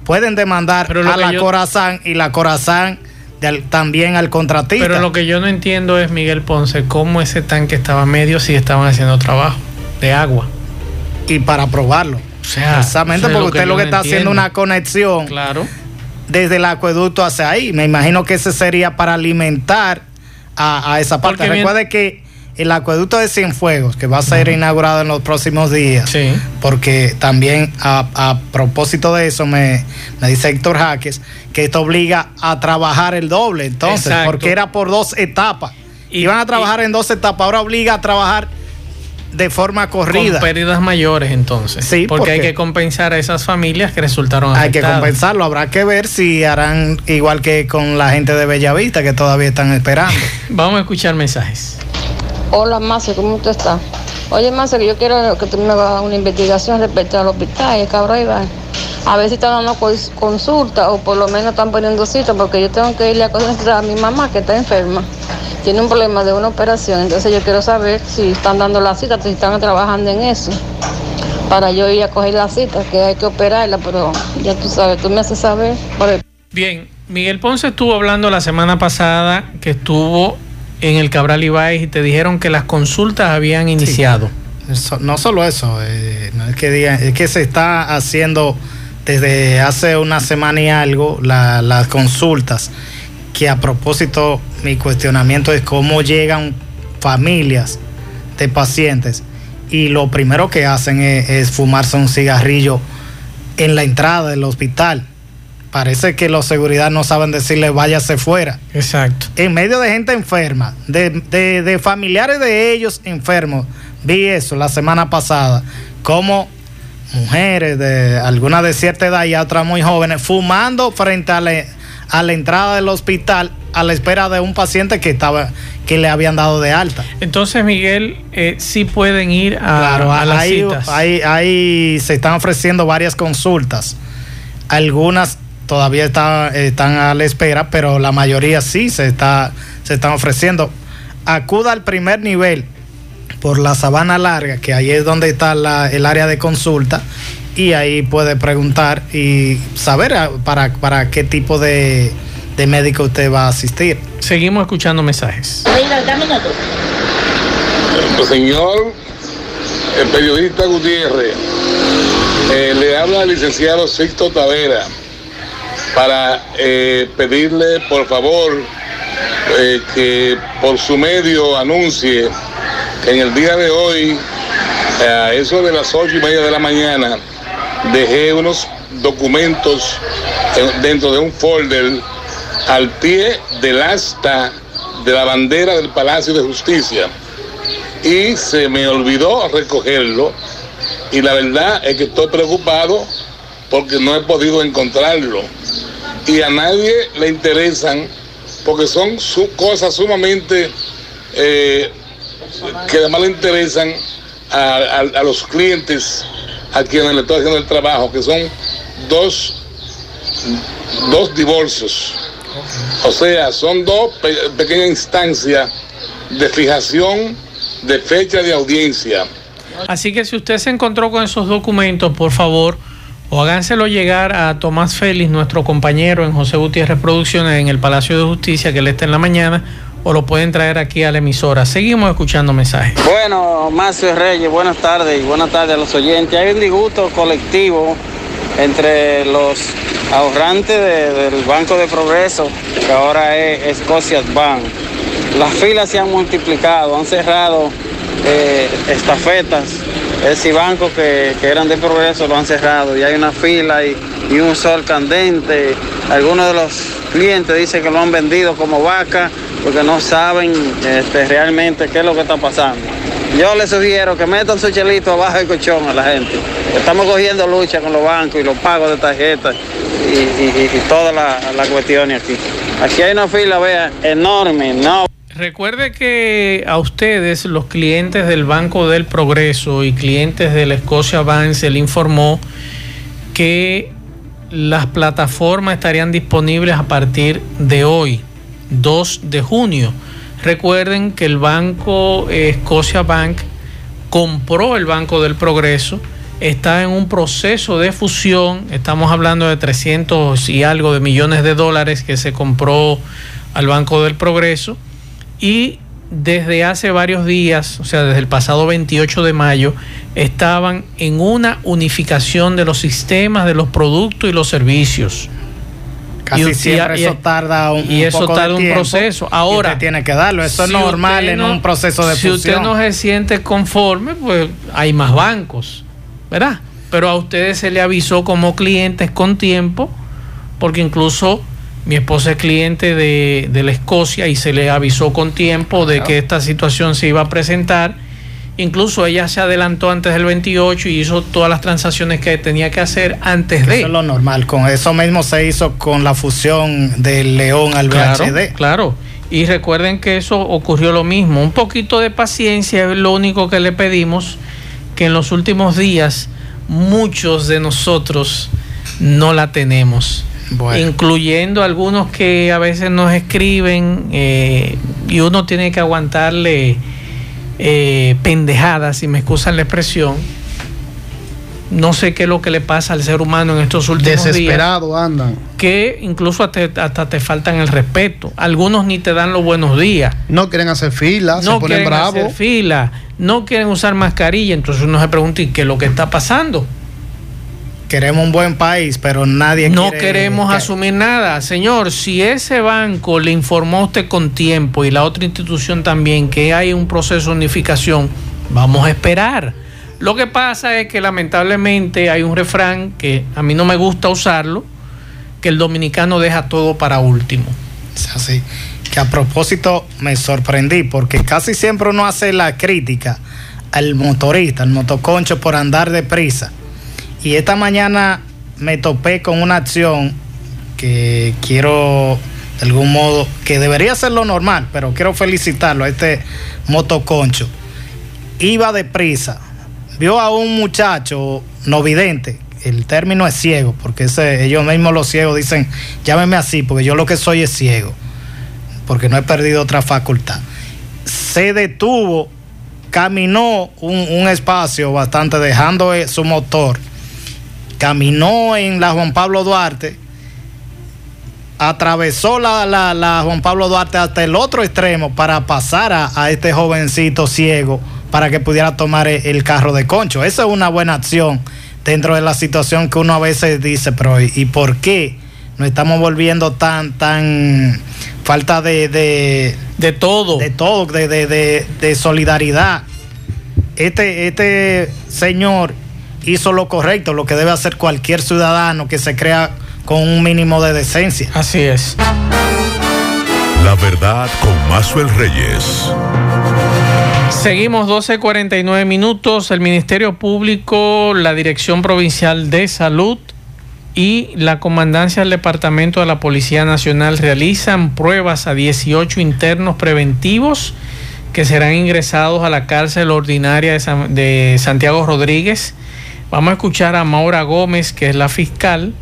[SPEAKER 4] pueden demandar a la
[SPEAKER 2] yo-
[SPEAKER 4] Corazán y la Corazán de también al contratista.
[SPEAKER 2] Pero lo que yo no entiendo es, Miguel Ponce, cómo ese tanque estaba medio si estaban haciendo trabajo de agua.
[SPEAKER 4] Y para probarlo.
[SPEAKER 2] O sea,
[SPEAKER 4] Exactamente, porque
[SPEAKER 2] lo
[SPEAKER 4] usted
[SPEAKER 2] que
[SPEAKER 4] lo que
[SPEAKER 2] no
[SPEAKER 4] está haciendo
[SPEAKER 2] entiendo.
[SPEAKER 4] una conexión
[SPEAKER 2] Claro.
[SPEAKER 4] desde el acueducto hacia ahí. Me imagino que ese sería para alimentar a, a esa parte.
[SPEAKER 2] Porque bien-
[SPEAKER 4] Recuerde que el acueducto de Cienfuegos, que va a ser inaugurado en los próximos días, porque también a, a propósito de eso me, me dice Héctor Jaques que esto obliga a trabajar el doble, entonces,
[SPEAKER 2] Exacto.
[SPEAKER 4] porque era por dos etapas. Iban a trabajar en dos etapas, ahora obliga a trabajar de forma corrida.
[SPEAKER 2] Con pérdidas mayores entonces.
[SPEAKER 4] Sí,
[SPEAKER 2] porque, hay que compensar a esas familias que resultaron
[SPEAKER 4] Hay que
[SPEAKER 2] afectadas.
[SPEAKER 4] compensarlo. Habrá que ver si harán igual que con la gente de Bellavista, que todavía están esperando.
[SPEAKER 2] Vamos a escuchar mensajes.
[SPEAKER 18] Hola, Marce, ¿cómo usted está? Oye, Marce, que yo quiero que tú me hagas una investigación respecto al hospital, el cabrón. A ver si están dando cons- consulta o por lo menos están poniendo cita, porque yo tengo que irle a consultar a mi mamá que está enferma. Tiene un problema de una operación, entonces yo quiero saber si están dando la cita, si están trabajando en eso. Para yo ir a coger la cita, que hay que operarla, pero ya tú sabes, tú me haces saber.
[SPEAKER 2] Bien, Miguel Ponce estuvo hablando la semana pasada que estuvo en el Cabral Ibáez y te dijeron que las consultas habían iniciado.
[SPEAKER 4] Eso- no solo eso, eh, no es que digan, es que se está haciendo desde hace una semana y algo la- las consultas, que a propósito mi cuestionamiento es cómo llegan familias de pacientes y lo primero que hacen es, es fumarse un cigarrillo en la entrada del hospital. Parece que los seguridad no saben decirle váyase fuera.
[SPEAKER 2] Exacto.
[SPEAKER 4] En medio de gente enferma, de, de- de familiares de ellos enfermos. Vi eso la semana pasada. Como mujeres de algunas de cierta edad y otras muy jóvenes fumando frente a la, a la entrada del hospital a la espera de un paciente que estaba que le habían dado de alta.
[SPEAKER 2] Entonces, Miguel, eh, sí pueden ir a,
[SPEAKER 4] Claro,
[SPEAKER 2] a las
[SPEAKER 4] ahí,
[SPEAKER 2] citas.
[SPEAKER 4] ahí- ahí se están ofreciendo varias consultas. Algunas todavía está- están a la espera, pero la mayoría sí se, está, se están ofreciendo. Acuda al primer nivel por la sabana larga, que ahí es donde está la- el área de consulta, y ahí puede preguntar y saber para, para qué tipo de, de médico usted va a asistir.
[SPEAKER 2] Seguimos escuchando mensajes.
[SPEAKER 19] Señor el periodista Gutiérrez, eh, le habla al licenciado Sixto Tavera para eh, pedirle por favor eh, que por su medio anuncie que en el día de hoy, a eso de las ocho y media de la mañana, dejé unos documentos eh, dentro de un folder al pie del asta de la bandera del Palacio de Justicia. Y se me olvidó recogerlo. Y la verdad es que estoy preocupado porque no he podido encontrarlo. y a nadie le interesan porque son su- cosas sumamente eh, que además le interesan a, a- los clientes a quienes le estoy haciendo el trabajo, que son dos, dos divorcios. O sea, son dos pe- pequeñas instancias de fijación de fecha de audiencia.
[SPEAKER 2] Así que si usted se encontró con esos documentos, por favor, o háganselo llegar a Tomás Félix, nuestro compañero en José Gutiérrez Producciones en el Palacio de Justicia, que él está en la mañana, o lo pueden traer aquí a la emisora. Seguimos escuchando mensajes.
[SPEAKER 10] Bueno, Marcio Reyes, buenas tardes y buenas tardes a los oyentes. Hay un disgusto colectivo entre los ahorrantes de- del Banco de Progreso, que ahora es Scotia Bank. Las filas se han multiplicado, han cerrado eh, estafetas. Ese banco que, que eran de Progreso lo han cerrado y hay una fila y, y un sol candente. Algunos de los clientes dicen que lo han vendido como vaca porque no saben este, realmente qué es lo que está pasando. Yo les sugiero que metan su chelito abajo del colchón a la gente. Estamos cogiendo lucha con los bancos y los pagos de tarjetas y, y, y- y todas las las cuestiones aquí. Aquí hay una fila, vea, enorme, no.
[SPEAKER 2] Recuerde que a ustedes, los clientes del Banco del Progreso y clientes de la Escocia Bank, se le informó que las plataformas estarían disponibles a partir de hoy, 2 de junio. Recuerden que el banco eh, Scotia Bank compró el Banco del Progreso, está en un proceso de fusión, estamos hablando de 300 y algo de millones de dólares que se compró al Banco del Progreso y desde hace varios días, o sea, desde el pasado 28 de mayo, estaban en una unificación de los sistemas, de los productos y los servicios.
[SPEAKER 4] Casi
[SPEAKER 2] Y- y-
[SPEAKER 4] siempre
[SPEAKER 2] y-
[SPEAKER 4] eso tarda un,
[SPEAKER 2] y
[SPEAKER 4] un
[SPEAKER 2] eso
[SPEAKER 4] poco de
[SPEAKER 2] tarda un
[SPEAKER 4] tiempo,
[SPEAKER 2] proceso.
[SPEAKER 4] y
[SPEAKER 2] Ahora,
[SPEAKER 4] usted tiene que darlo. Eso
[SPEAKER 2] si
[SPEAKER 4] es normal
[SPEAKER 2] usted
[SPEAKER 4] en
[SPEAKER 2] no-
[SPEAKER 4] un proceso de
[SPEAKER 2] si
[SPEAKER 4] fusión.
[SPEAKER 2] usted no se siente conforme, pues hay más bancos, ¿verdad? Pero a ustedes se le avisó como clientes con tiempo, porque incluso mi esposa es cliente de, de la Escocia y se le avisó con tiempo de que esta situación se iba a presentar. Incluso ella se adelantó antes del 28 y hizo todas las transacciones que tenía que hacer antes de.
[SPEAKER 4] Eso es lo normal. Con eso mismo se hizo con la fusión del León al
[SPEAKER 2] Claro,
[SPEAKER 4] VHD.
[SPEAKER 2] claro. Y recuerden que eso ocurrió lo mismo. Un poquito de paciencia es lo único que le pedimos, que en los últimos días muchos de nosotros no la tenemos. Incluyendo algunos que a veces nos escriben eh, y uno tiene que aguantarle eh, pendejadas, si me excusan la expresión. No sé qué es lo que le pasa al ser humano en estos últimos días
[SPEAKER 3] Desesperado andan.
[SPEAKER 2] que incluso hasta, hasta te faltan el respeto. Algunos ni te dan los buenos días.
[SPEAKER 3] No quieren hacer fila,
[SPEAKER 2] no
[SPEAKER 3] se ponen
[SPEAKER 2] quieren
[SPEAKER 3] bravos.
[SPEAKER 2] hacer fila, no quieren usar mascarilla. Entonces uno se pregunta, ¿y qué es lo que está pasando?
[SPEAKER 4] Queremos un buen país, pero nadie
[SPEAKER 2] No
[SPEAKER 4] quiere
[SPEAKER 2] queremos
[SPEAKER 4] que-
[SPEAKER 2] asumir nada. Señor, si ese banco le informó a usted con tiempo y la otra institución también que hay un proceso de unificación, vamos a esperar. Lo que pasa es que lamentablemente hay un refrán que a mí no me gusta usarlo, que el dominicano deja todo para último.
[SPEAKER 4] Es así. Que a propósito me sorprendí porque casi siempre uno hace la crítica al motorista, al motoconcho por andar deprisa. Y esta mañana me topé con una acción que quiero de algún modo, que debería ser lo normal, pero quiero felicitarlo a este motoconcho. Iba deprisa, vio a un muchacho no vidente, el término es ciego, porque ellos mismos los ciegos dicen, llámeme así, porque yo lo que soy es ciego, porque no he perdido otra facultad. Se detuvo, caminó un, un espacio bastante, dejando eh, su motor, caminó en la Juan Pablo Duarte, atravesó la, la- la Juan Pablo Duarte hasta el otro extremo para pasar a, a este jovencito ciego para que pudiera tomar e- el carro de concho. Esa es una buena acción dentro de la situación que uno a veces dice, pero ¿y y por qué nos estamos volviendo tan, tan falta de... De,
[SPEAKER 2] de todo.
[SPEAKER 4] De todo, de, de, de- de solidaridad. Este, este señor hizo lo correcto, lo que debe hacer cualquier ciudadano que se crea con un mínimo de decencia.
[SPEAKER 2] Así es.
[SPEAKER 1] La verdad con Mazuel Reyes.
[SPEAKER 2] Seguimos 12.49 minutos. El Ministerio Público, la Dirección Provincial de Salud, y la comandancia del Departamento de la Policía Nacional realizan pruebas a 18 internos preventivos que serán ingresados a la cárcel ordinaria de, San- de Santiago Rodríguez. Vamos a escuchar a Maura Gómez, que es la fiscal,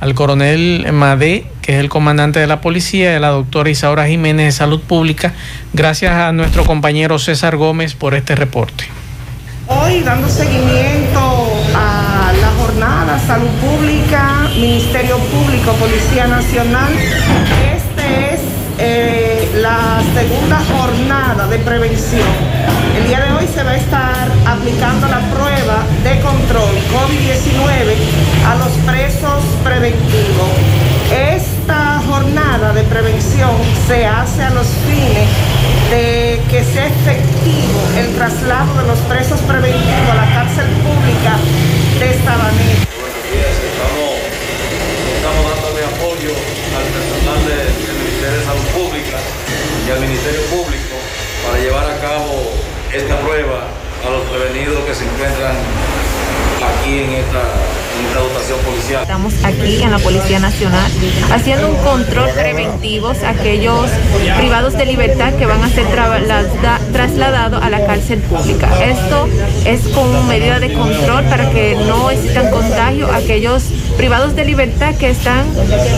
[SPEAKER 2] al coronel Madé, que es el comandante de la policía, y a la doctora Isaura Jiménez de Salud Pública. Gracias a nuestro compañero César Gómez por este reporte.
[SPEAKER 20] Hoy dando seguimiento a la jornada Salud Pública, Ministerio Público, Policía Nacional. Segunda jornada de prevención. El día de hoy se va a estar aplicando la prueba de control COVID-19 a los presos preventivos. Esta jornada de prevención se hace a los fines de que sea efectivo el traslado de los presos preventivos a la cárcel pública de Sabaneta.
[SPEAKER 21] Estamos, estamos dándole apoyo al personal de- del Ministerio de Salud Pública y al Ministerio Público para llevar a cabo esta prueba a los prevenidos que se encuentran aquí en esta, en dotación policial.
[SPEAKER 22] Estamos aquí en la Policía Nacional haciendo un control preventivo a aquellos privados de libertad que van a ser traslada- trasladados a la cárcel pública. Esto es como medida de control para que no existan contagios aquellos privados de libertad que están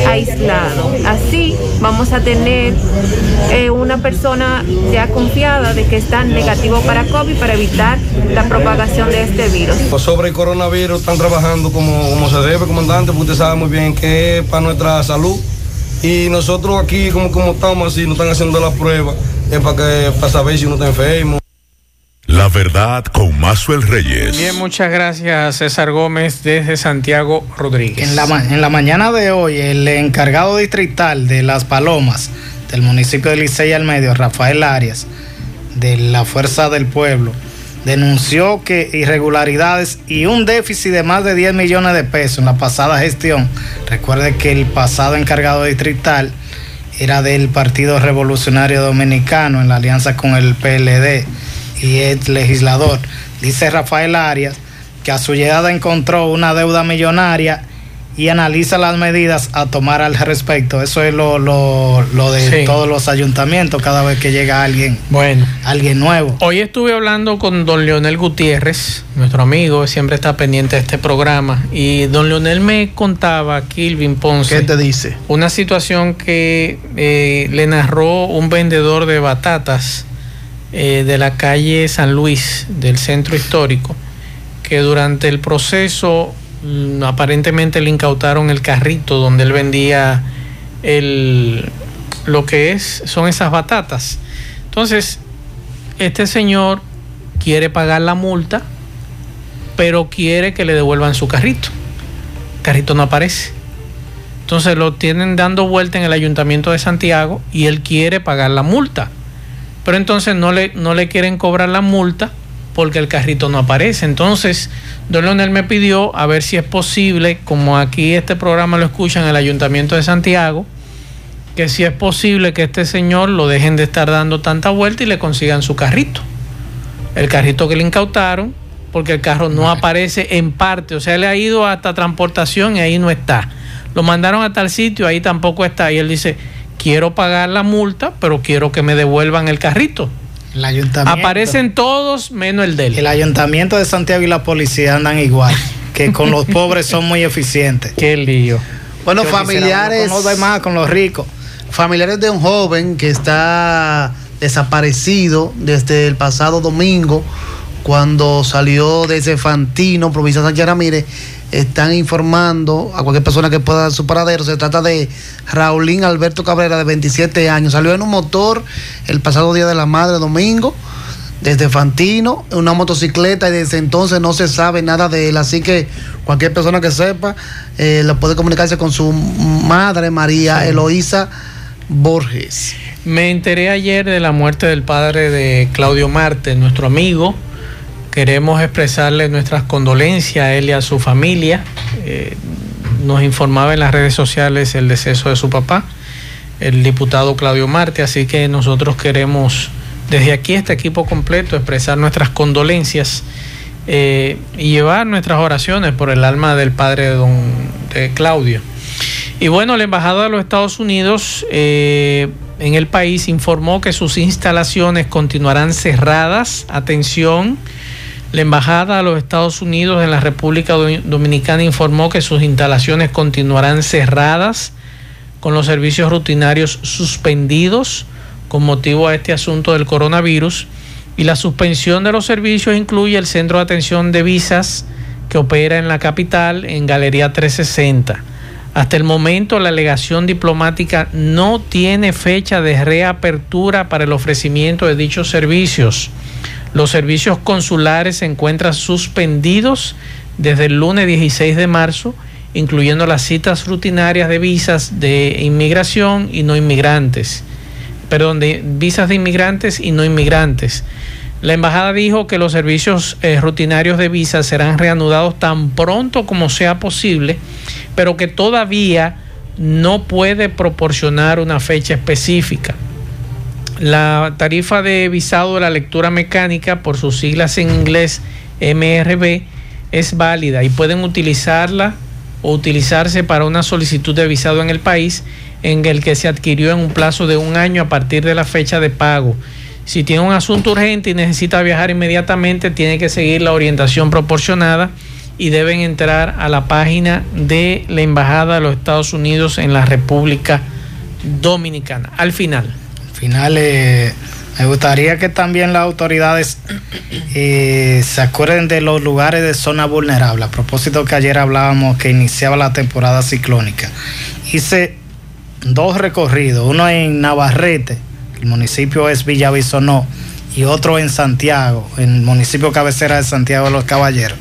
[SPEAKER 22] aislados. Así vamos a tener eh, una persona ya confiada de que está negativo para COVID para evitar la propagación de este virus.
[SPEAKER 23] Pues sobre el coronavirus están trabajando como, como se debe, comandante, porque usted sabe muy bien que es para nuestra salud. Y nosotros aquí, como, como estamos así, nos están haciendo la prueba, es para, que, para saber si uno está enfermo.
[SPEAKER 1] La verdad con Mazuel Reyes.
[SPEAKER 2] Bien, muchas gracias César Gómez desde Santiago Rodríguez.
[SPEAKER 4] En la, en la mañana de hoy, el encargado distrital de Las Palomas del municipio de Licey al Medio, Rafael Arias, de la Fuerza del Pueblo, denunció que irregularidades y un déficit de más de 10 millones de pesos en la pasada gestión. Recuerde que el pasado encargado distrital era del Partido Revolucionario Dominicano en la alianza con el PLD y es legislador. Dice Rafael Arias que a su llegada encontró una deuda millonaria y analiza las medidas a tomar al respecto. Eso es lo, lo, lo de
[SPEAKER 2] Sí.
[SPEAKER 4] todos los ayuntamientos cada vez que llega alguien,
[SPEAKER 2] Bueno.
[SPEAKER 4] alguien nuevo.
[SPEAKER 2] Hoy estuve hablando con don Leonel Gutiérrez, nuestro amigo, siempre está pendiente de este programa, y don Leonel me contaba, Kilvin Ponce.
[SPEAKER 3] ¿Qué te dice?
[SPEAKER 2] Una situación que eh, le narró un vendedor de batatas eh, de la calle San Luis, del centro histórico, que durante el proceso mm, aparentemente le incautaron el carrito donde él vendía el, lo que es, son esas batatas. Entonces, este señor quiere pagar la multa, pero quiere que le devuelvan su carrito. El carrito no aparece. Entonces lo tienen dando vuelta en el ayuntamiento de Santiago y él quiere pagar la multa. Pero entonces no le, no le quieren cobrar la multa porque el carrito no aparece. Entonces, don Leonel me pidió a ver si es posible, como aquí este programa lo escuchan en el ayuntamiento de Santiago, que si es posible que este señor lo dejen de estar dando tanta vuelta y le consigan su carrito. El carrito que le incautaron, porque el carro no aparece en parte, o sea, le ha ido hasta transportación y ahí no está. Lo mandaron a tal sitio, ahí tampoco está. Y él dice, quiero pagar la multa, pero quiero que me devuelvan el carrito.
[SPEAKER 4] El ayuntamiento.
[SPEAKER 2] Aparecen todos menos el de él.
[SPEAKER 4] El ayuntamiento de Santiago y la policía andan igual, que con los pobres son muy eficientes.
[SPEAKER 2] Qué lío.
[SPEAKER 3] Bueno,
[SPEAKER 4] Yo
[SPEAKER 3] familiares.
[SPEAKER 4] Con los demás, con los ricos.
[SPEAKER 3] Familiares de un joven que está desaparecido desde el pasado domingo, cuando salió desde Fantino, provincia de Sánchez Ramírez, están informando a cualquier persona que pueda dar su paradero. Se trata de Raulín Alberto Cabrera, de 27 años. Salió en un motor el pasado día de la madre, domingo, desde Fantino, en una motocicleta, y desde entonces no se sabe nada de él. Así que cualquier persona que sepa, eh, lo puede comunicarse con su madre, María Eloísa Borges.
[SPEAKER 2] Me enteré ayer de la muerte del padre de Claudio Marte, nuestro amigo. Queremos expresarle nuestras condolencias a él y a su familia. Eh, nos informaba en las redes sociales el deceso de su papá, el diputado Claudio Marte, así que nosotros queremos desde aquí este equipo completo expresar nuestras condolencias eh, y llevar nuestras oraciones por el alma del padre de don de Claudio. Y bueno, la Embajada de los Estados Unidos eh, en el país informó que sus instalaciones continuarán cerradas. Atención, la Embajada de los Estados Unidos en la República Dominicana informó que sus instalaciones continuarán cerradas con los servicios rutinarios suspendidos con motivo a este asunto del coronavirus. Y la suspensión de los servicios incluye el centro de atención de visas que opera en la capital en Galería 360. Hasta el momento la alegación diplomática no tiene fecha de reapertura para el ofrecimiento de dichos servicios. Los servicios consulares se encuentran suspendidos desde el lunes 16 de marzo, incluyendo las citas rutinarias de visas de inmigración y no inmigrantes. Perdón, de visas de inmigrantes y no inmigrantes. La embajada dijo que los servicios eh, rutinarios de visas serán reanudados tan pronto como sea posible, pero que todavía no puede proporcionar una fecha específica. La tarifa de visado de la lectura mecánica, por sus siglas en inglés MRB, es válida y pueden utilizarla o utilizarse para una solicitud de visado en el país en el que se adquirió en un plazo de un año a partir de la fecha de pago. Si tiene un asunto urgente y necesita viajar inmediatamente, tiene que seguir la orientación proporcionada y deben entrar a la página de la Embajada de los Estados Unidos en la República Dominicana. Al final.
[SPEAKER 4] Al final, me gustaría que también las autoridades eh, se acuerden de los lugares de zona vulnerable. A propósito que ayer hablábamos que iniciaba la temporada ciclónica. Hice dos recorridos, uno en Navarrete el municipio es Villavisonó, y otro en Santiago, en el municipio cabecera de Santiago de los Caballeros.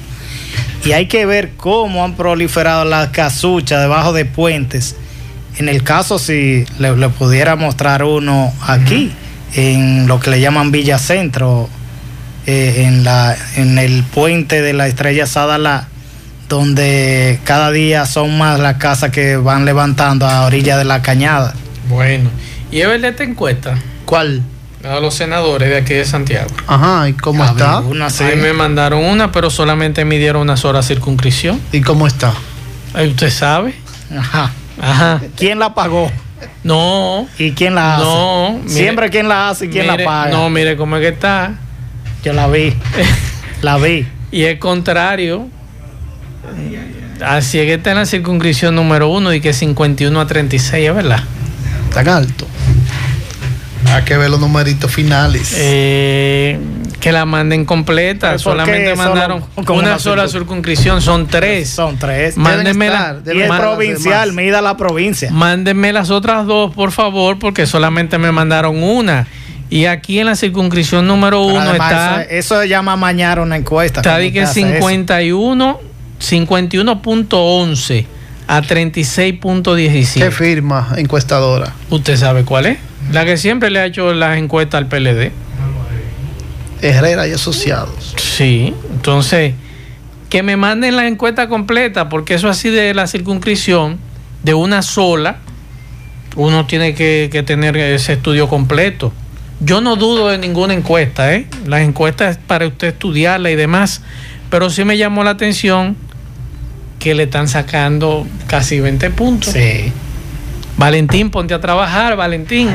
[SPEAKER 4] Y hay que ver cómo han proliferado las casuchas debajo de puentes. En el caso, si le, pudiera mostrar uno aquí, en lo que le llaman Villa Centro, eh, en, la, en el puente de la Estrella Sadala, donde cada día son más las casas que van levantando a orilla de la cañada.
[SPEAKER 2] Bueno, y es esta encuesta.
[SPEAKER 3] ¿Cuál?
[SPEAKER 2] A los senadores de aquí de Santiago.
[SPEAKER 3] Ajá, ¿y cómo está?
[SPEAKER 2] Una, me mandaron una, pero solamente me dieron una sola circunscripción.
[SPEAKER 3] ¿Y cómo está?
[SPEAKER 2] Ahí usted sabe.
[SPEAKER 4] Ajá. Ajá. ¿Quién la pagó?
[SPEAKER 2] No.
[SPEAKER 4] ¿Y quién la hace?
[SPEAKER 2] No.
[SPEAKER 4] Siempre quién la hace y quién la paga.
[SPEAKER 2] No, mire cómo es que está.
[SPEAKER 4] Yo la vi. la vi.
[SPEAKER 2] Y es contrario. Así es que está en la circunscripción número uno y que 51 a 36, ¿es verdad?
[SPEAKER 3] Tan alto. Hay que ver los numeritos finales.
[SPEAKER 2] Eh, que la manden completa. Solamente mandaron una, sola circunscripción. Son tres.
[SPEAKER 4] Son tres.
[SPEAKER 2] Mándenme la,
[SPEAKER 4] y es provincial, mida la provincia.
[SPEAKER 2] Mándenme las otras dos, por favor, porque solamente me mandaron una. Y aquí en la circunscripción número uno está.
[SPEAKER 4] Eso, se llama mañana una encuesta.
[SPEAKER 2] Está de que 51, 51.11 a 36.17.
[SPEAKER 3] ¿Qué firma encuestadora?
[SPEAKER 2] ¿Usted sabe cuál es? La que siempre le ha hecho las encuestas al PLD.
[SPEAKER 3] Herrera y asociados.
[SPEAKER 2] Sí, entonces, que me manden la encuesta completa, porque eso así de la circunscripción, de una sola, uno tiene que, tener ese estudio completo. Yo no dudo de ninguna encuesta, ¿eh? Las encuestas es para usted estudiarla y demás, pero sí me llamó la atención que le están sacando casi 20 puntos.
[SPEAKER 4] Sí.
[SPEAKER 2] Valentín, ponte a trabajar, Valentín.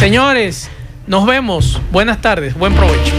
[SPEAKER 2] Señores, nos vemos. Buenas tardes, buen provecho.